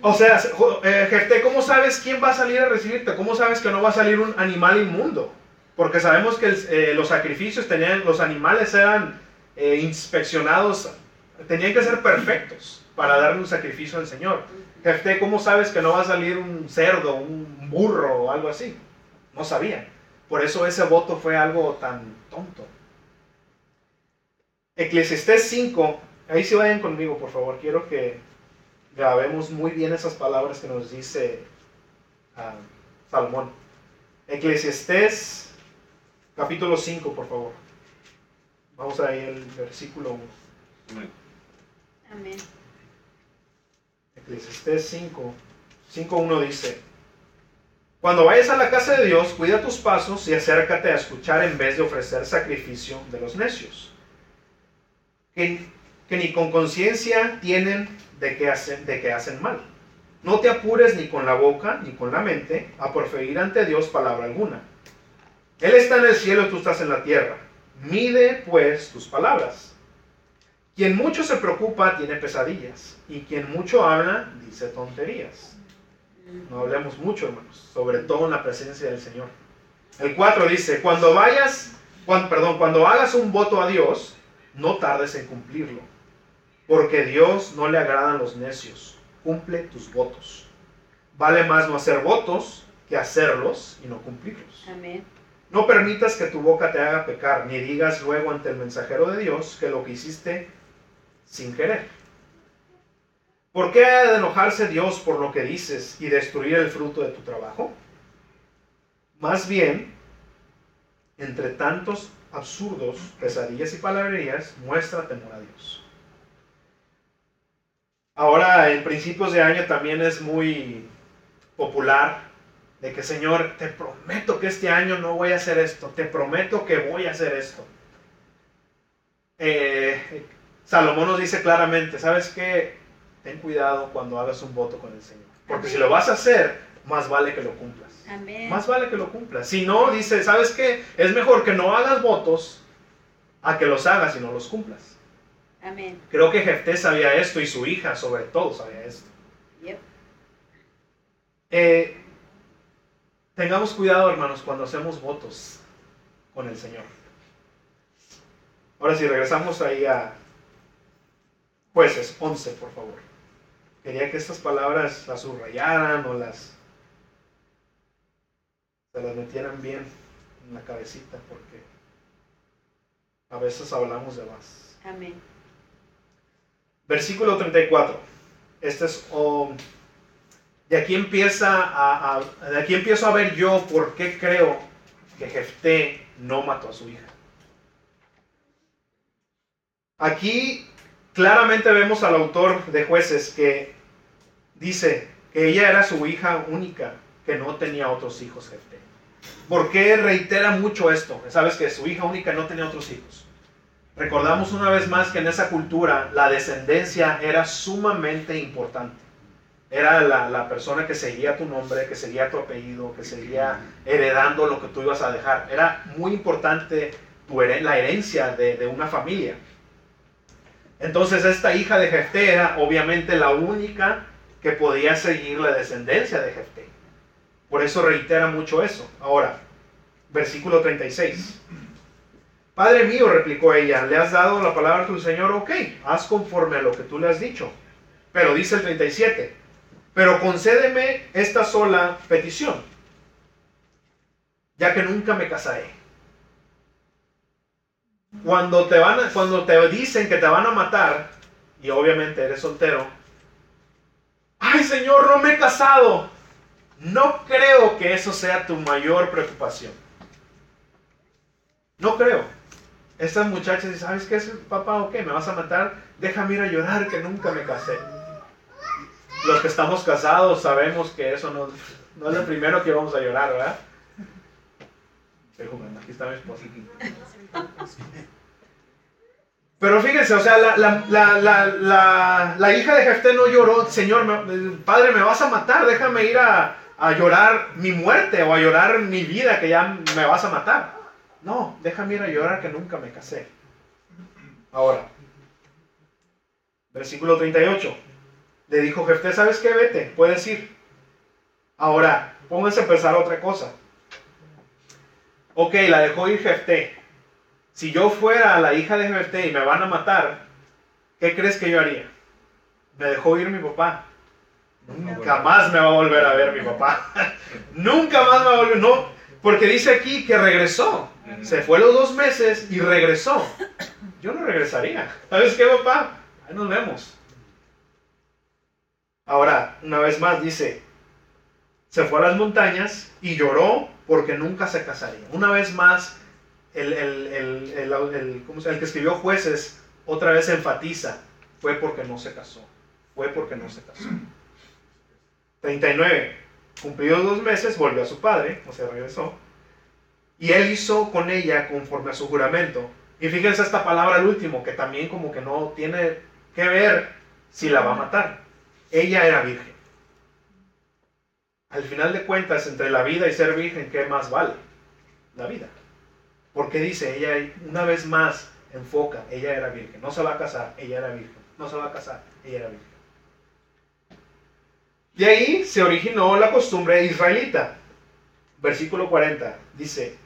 o sea, eh, Jefté, ¿cómo sabes quién va a salir a recibirte? ¿Cómo sabes que no va a salir un animal inmundo? Porque sabemos que eh, los sacrificios tenían, los animales eran eh, inspeccionados, tenían que ser perfectos para darle un sacrificio al Señor. Jefté, ¿cómo sabes que no va a salir un cerdo, un burro o algo así? No sabía. Por eso ese voto fue algo tan tonto. Eclesiastés 5, ahí sí vayan conmigo, por favor. Quiero que grabemos muy bien esas palabras que nos dice ah, Salmón. Eclesiastés capítulo 5, por favor. Vamos ahí al versículo 1. Amén. Amén. Eclesiastés 5, 5.1 dice, Cuando vayas a la casa de Dios, cuida tus pasos y acércate a escuchar en vez de ofrecer sacrificio de los necios, que, que ni con conciencia tienen de que, hacen, de que hacen mal. No te apures ni con la boca ni con la mente a proferir ante Dios palabra alguna. Él está en el cielo y tú estás en la tierra. Mide pues tus palabras. Quien mucho se preocupa tiene pesadillas, y quien mucho habla dice tonterías. No hablemos mucho, hermanos, sobre todo en la presencia del Señor. El 4 dice, cuando vayas, cuan- perdón, cuando hagas un voto a Dios, no tardes en cumplirlo, porque Dios no le agradan los necios. Cumple tus votos. Vale más no hacer votos que hacerlos y no cumplirlos. Amén. No permitas que tu boca te haga pecar, ni digas luego ante el mensajero de Dios que lo que hiciste sin querer. ¿Por qué ha de enojarse Dios por lo que dices y destruir el fruto de tu trabajo? Más bien, entre tantos absurdos, pesadillas y palabrerías, muestra temor a Dios. Ahora, en principios de año también es muy popular de que, Señor, te prometo que este año no voy a hacer esto, te prometo que voy a hacer esto. Eh, Salomón nos dice claramente, ¿sabes qué? Ten cuidado cuando hagas un voto con el Señor. Porque si lo vas a hacer, más vale que lo cumplas. Amén. Más vale que lo cumplas. Si no, dice, ¿sabes qué? Es mejor que no hagas votos a que los hagas y no los cumplas. Amén. Creo que Jefté sabía esto y su hija sobre todo sabía esto. Yep. Eh, tengamos cuidado, hermanos, cuando hacemos votos con el Señor. Ahora si regresamos ahí a, Jueces 11, por favor. Quería que estas palabras las subrayaran o las se las metieran bien en la cabecita porque a veces hablamos de más. Amén. Versículo 34. Este es oh, de aquí empieza a, de aquí empiezo a ver yo por qué creo que Jefté no mató a su hija. Aquí claramente vemos al autor de jueces que dice que ella era su hija única, que no tenía otros hijos, Jefté. ¿Por qué reitera mucho esto? Sabes que su hija única no tenía otros hijos. Recordamos una vez más que en esa cultura la descendencia era sumamente importante. Era la, la persona que seguía tu nombre, que seguía tu apellido, que seguía heredando lo que tú ibas a dejar. Era muy importante tu la herencia de, de una familia. Entonces esta hija de Jefté era obviamente la única que podía seguir la descendencia de Jefté. Por eso reitera mucho eso. Ahora, versículo 36. Padre mío, replicó ella, le has dado la palabra a tu Señor, ok, haz conforme a lo que tú le has dicho. Pero dice el 37, pero concédeme esta sola petición, ya que nunca me casaré. Cuando te, van cuando te dicen que te van a matar, y obviamente eres soltero, ay Señor, no me he casado. No creo que eso sea tu mayor preocupación. No creo. Estas muchachas dicen, ¿sabes qué es papá o qué? ¿Me vas a matar? Déjame ir a llorar que nunca me casé. Los que estamos casados sabemos que eso no, no es lo primero que vamos a llorar, ¿verdad? Estoy jugando, aquí está mi esposa. Pero fíjense, o sea, la, la, la, la, hija de Jefté no lloró, Señor, padre, me vas a matar, déjame ir a, a llorar mi muerte o a llorar mi vida que ya me vas a matar. No, déjame ir a llorar que nunca me casé. Ahora, versículo 38. Le dijo Jefté, ¿sabes qué? Vete, puedes ir. Ahora, pónganse a pensar otra cosa. Ok, la dejó ir Jefté. Si yo fuera la hija de Jefté y me van a matar, ¿qué crees que yo haría? Me dejó ir mi papá. Nunca más me va a volver a ver mi papá. [LAUGHS] Nunca más me va a volver. No, porque dice aquí que regresó. Se fue los dos meses y regresó. Yo no regresaría. ¿Sabes qué, papá? Ahí nos vemos. Ahora, una vez más dice, se fue a las montañas y lloró porque nunca se casaría. Una vez más, el, el, el, el, ¿cómo se que escribió jueces otra vez enfatiza, fue porque no se casó. Fue porque no se casó. 39. Cumplidos dos meses, volvió a su padre, o sea, regresó. Y él hizo con ella conforme a su juramento. Y fíjense esta palabra al último, que también como que no tiene que ver si la va a matar. Ella era virgen. Al final de cuentas, entre la vida y ser virgen, ¿qué más vale? La vida. Porque dice, ella una vez más enfoca, ella era virgen. No se va a casar, ella era virgen. No se va a casar, ella era virgen. De ahí se originó la costumbre israelita. Versículo 40 dice,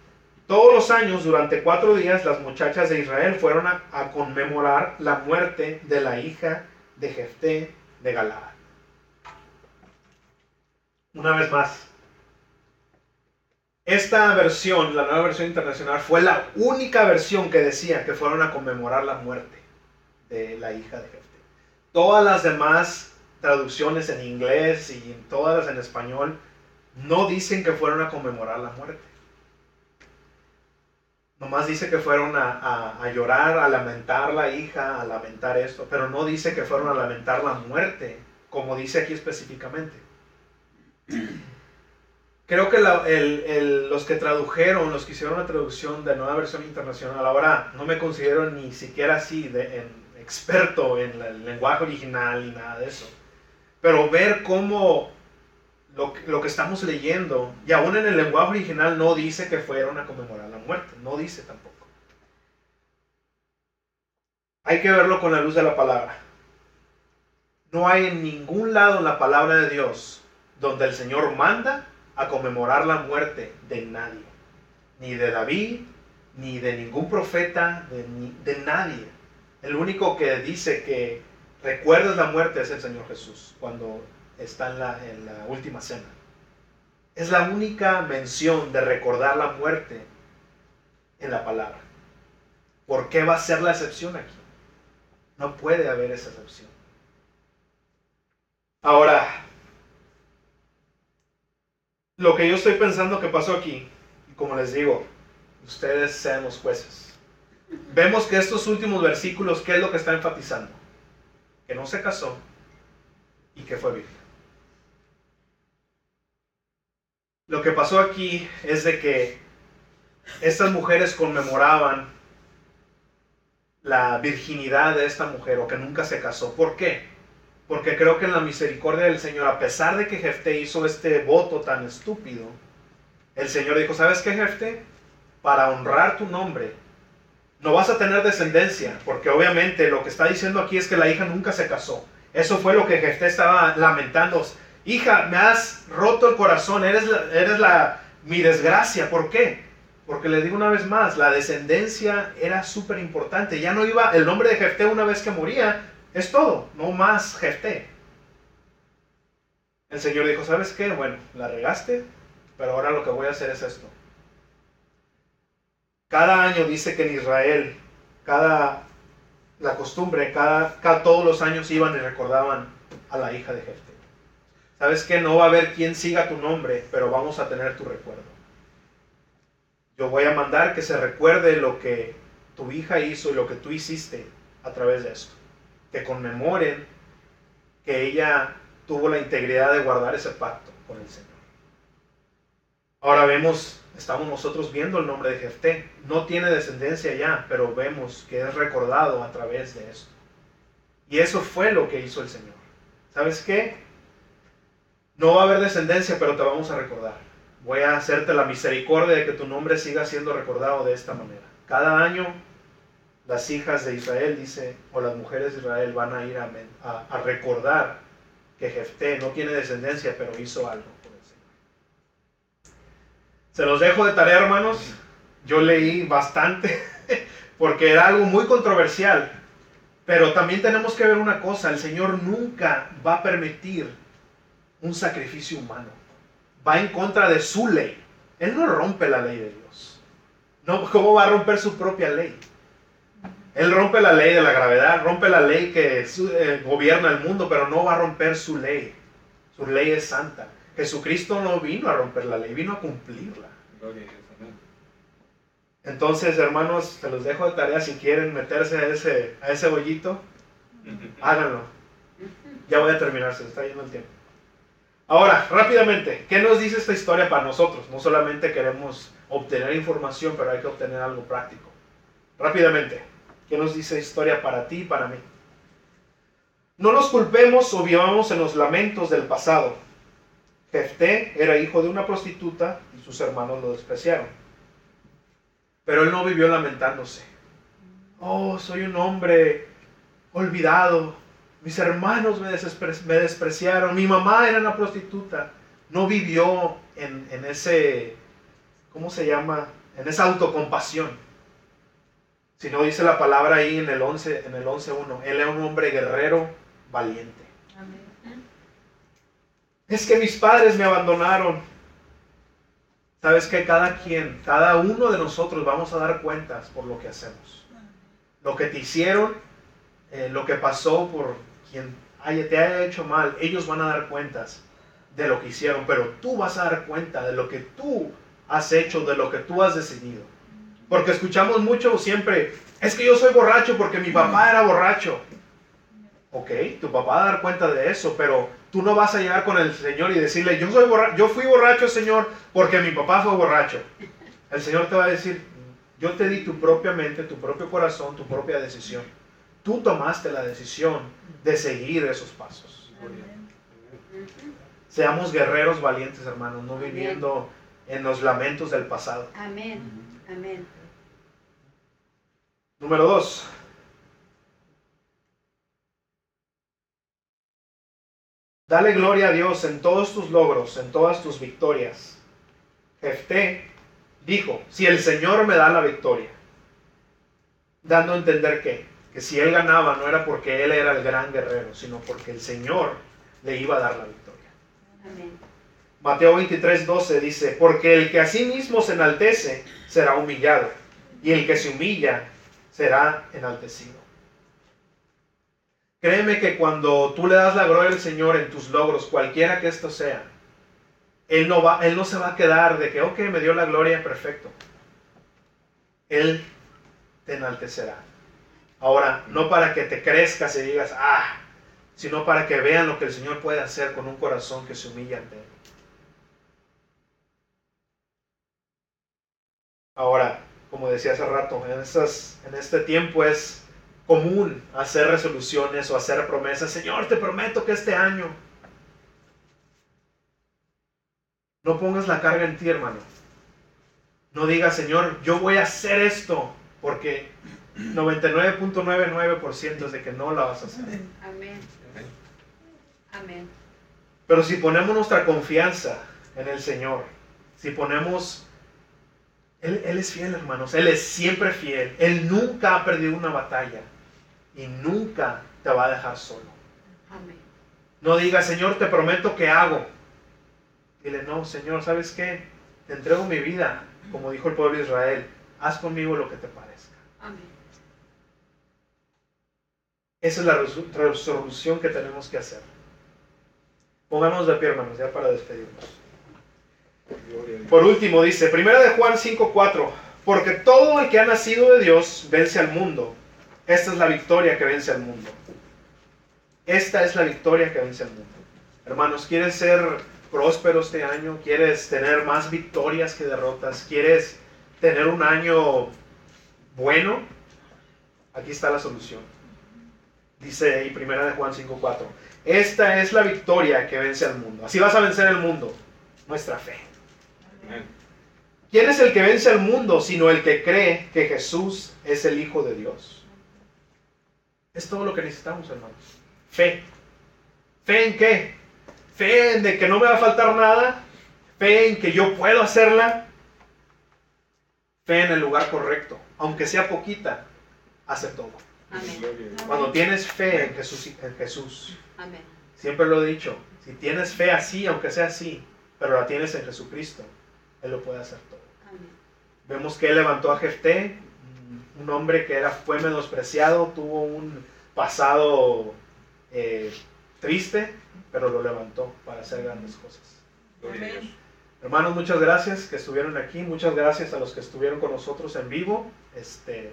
todos los años, durante cuatro días, las muchachas de Israel fueron a, conmemorar la muerte de la hija de Jefté de Galaad. Una vez más, esta versión, la nueva versión internacional, fue la única versión que decía que fueron a conmemorar la muerte de la hija de Jefté. Todas las demás traducciones en inglés y todas las en español no dicen que fueron a conmemorar la muerte. Nomás dice que fueron a, a- a llorar, a lamentar la hija, a lamentar esto, pero no dice que fueron a lamentar la muerte, como dice aquí específicamente. Creo que la- el- el- los que tradujeron, los que hicieron la traducción de nueva versión internacional, ahora no me considero ni siquiera así de, en- experto en la- el lenguaje original y nada de eso. Pero ver cómo lo, lo que estamos leyendo, y aún en el lenguaje original no dice que fueron a conmemorar la muerte, no dice tampoco. Hay que verlo con la luz de la palabra. No hay en ningún lado en la palabra de Dios donde el Señor manda a conmemorar la muerte de nadie, ni de David, ni de ningún profeta, de, de nadie. El único que dice que, recuerdas la muerte es el Señor Jesús cuando está en la última cena. Es la única mención de recordar la muerte en la palabra. ¿Por qué va a ser la excepción aquí? No puede haber esa excepción. Ahora, lo que yo estoy pensando que pasó aquí, como les digo, ustedes sean los jueces. Vemos que estos últimos versículos, ¿qué es lo que está enfatizando? Que no se casó y que fue virgen. Lo que pasó aquí es de que estas mujeres conmemoraban la virginidad de esta mujer o que nunca se casó. ¿Por qué? Porque creo que en la misericordia del Señor, a pesar de que Jefté hizo este voto tan estúpido, el Señor dijo, ¿sabes qué, Jefté? Para honrar tu nombre, no vas a tener descendencia, porque obviamente lo que está diciendo aquí es que la hija nunca se casó. Eso fue lo que Jefté estaba lamentando. Hija, me has roto el corazón, eres, la, eres la, mi desgracia. ¿Por qué? Porque le digo una vez más, la descendencia era súper importante. Ya no iba, el nombre de Jefté una vez que moría, es todo, no más Jefté. El Señor dijo, ¿sabes qué? Bueno, la regaste, pero ahora lo que voy a hacer es esto. Cada año dice que en Israel, cada, la costumbre, cada, cada todos los años iban y recordaban a la hija de Jefté. ¿Sabes qué? No va a haber quien siga tu nombre, pero vamos a tener tu recuerdo. Yo voy a mandar que se recuerde lo que tu hija hizo y lo que tú hiciste a través de esto. Que conmemoren que ella tuvo la integridad de guardar ese pacto con el Señor. Ahora vemos, estamos nosotros viendo el nombre de Jefté. No tiene descendencia ya, pero vemos que es recordado a través de esto. Y eso fue lo que hizo el Señor. ¿Sabes qué? No va a haber descendencia, pero te vamos a recordar voy a hacerte la misericordia de que tu nombre siga siendo recordado de esta manera. Cada año las hijas de Israel, dice, o las mujeres de Israel van a ir a, a, a recordar que Jefté no tiene descendencia, pero hizo algo por el Señor. Se los dejo de tarea, hermanos. Yo leí bastante [LAUGHS] porque era algo muy controversial. Pero también tenemos que ver una cosa, el Señor nunca va a permitir un sacrificio humano va en contra de su ley. Él no rompe la ley de Dios. No, ¿Cómo va a romper su propia ley? Él rompe la ley de la gravedad, rompe la ley que eh, gobierna el mundo, pero no va a romper su ley. Su ley es santa. Jesucristo no vino a romper la ley, vino a cumplirla. Entonces, hermanos, se los dejo de tarea si quieren meterse a ese, a ese bollito, [LAUGHS] háganlo. Ya voy a terminar, se está yendo el tiempo. Ahora, rápidamente, ¿qué nos dice esta historia para nosotros? No solamente queremos obtener información, pero hay que obtener algo práctico. Rápidamente, ¿qué nos dice historia para ti y para mí? No nos culpemos o vivamos en los lamentos del pasado. Jefté era hijo de una prostituta y sus hermanos lo despreciaron. Pero él no vivió lamentándose. Oh, soy un hombre olvidado, mis hermanos me, despreciaron. Mi mamá era una prostituta. No vivió en, ese, ¿cómo se llama? En esa autocompasión. Sino dice la palabra ahí en el 11, en el 11.1. Él era un hombre guerrero, valiente. Es que mis padres me abandonaron. Sabes que cada quien, cada uno de nosotros vamos a dar cuentas por lo que hacemos. Lo que te hicieron, eh, lo que pasó por quien haya, te haya hecho mal, ellos van a dar cuentas de lo que hicieron, pero tú vas a dar cuenta de lo que tú has hecho, de lo que tú has decidido. Porque escuchamos mucho siempre, es que yo soy borracho porque mi papá era borracho. Ok, tu papá va a dar cuenta de eso, pero tú no vas a llegar con el Señor y decirle, yo, soy yo fui borracho, Señor, porque mi papá fue borracho. El Señor te va a decir, yo te di tu propia mente, tu propio corazón, tu propia decisión. Tú tomaste la decisión de seguir esos pasos. Seamos guerreros valientes, hermanos, no viviendo en los lamentos del pasado. Amén. Amén. Número dos. Dale gloria a Dios en todos tus logros, en todas tus victorias. Jefté dijo, si el Señor me da la victoria, dando a entender que que si él ganaba no era porque él era el gran guerrero, sino porque el Señor le iba a dar la victoria. Amén. Mateo 23, 12 dice, porque el que a sí mismo se enaltece será humillado, y el que se humilla será enaltecido. Créeme que cuando tú le das la gloria al Señor en tus logros, cualquiera que esto sea, Él no, va, él no se va a quedar de que, ok, me dio la gloria, perfecto. Él te enaltecerá. Ahora, no para que te crezcas y digas, ah, sino para que vean lo que el Señor puede hacer con un corazón que se humilla ante Él. Ahora, como decía hace rato, en, este tiempo es común hacer resoluciones o hacer promesas. Señor, te prometo que este año no pongas la carga en ti, hermano. No digas, Señor, yo voy a hacer esto, porque 99.99% es de que no la vas a hacer. Amén. Amén. Pero si ponemos nuestra confianza en el Señor, si ponemos... Él, él, es fiel, hermanos. Él es siempre fiel. Él nunca ha perdido una batalla. Y nunca te va a dejar solo. Amén. No digas, Señor, te prometo que hago. Dile, no, Señor, ¿sabes qué? Te entrego mi vida, como dijo el pueblo de Israel. Haz conmigo lo que te parezca. Amén. Esa es la resolución que tenemos que hacer. Pongámonos de pie, hermanos, ya para despedirnos. Por último, dice, primera de Juan 5:4, porque todo el que ha nacido de Dios vence al mundo. Esta es la victoria que vence al mundo. Esta es la victoria que vence al mundo. Hermanos, ¿quieres ser próspero este año? ¿Quieres tener más victorias que derrotas? ¿Quieres tener un año bueno? Aquí está la solución. Dice ahí primera de Juan 5:4. Esta es la victoria que vence al mundo. Así vas a vencer el mundo. Nuestra fe. ¿Quién es el que vence al mundo sino el que cree que Jesús es el Hijo de Dios? Es todo lo que necesitamos, hermanos. Fe. ¿Fe en qué? Fe en de que no me va a faltar nada. Fe en que yo puedo hacerla. Fe en el lugar correcto. Aunque sea poquita, hace todo. Amén. Cuando tienes fe en Jesús, en Jesús, Amén. siempre lo he dicho, si tienes fe así, aunque sea así, pero la tienes en Jesucristo, Él lo puede hacer todo. Amén. Vemos que Él levantó a Jefté, un hombre que era, fue menospreciado, tuvo un pasado eh, triste, pero lo levantó para hacer grandes cosas. Amén. Hermanos, muchas gracias que estuvieron aquí, muchas gracias a los que estuvieron con nosotros en vivo. Este,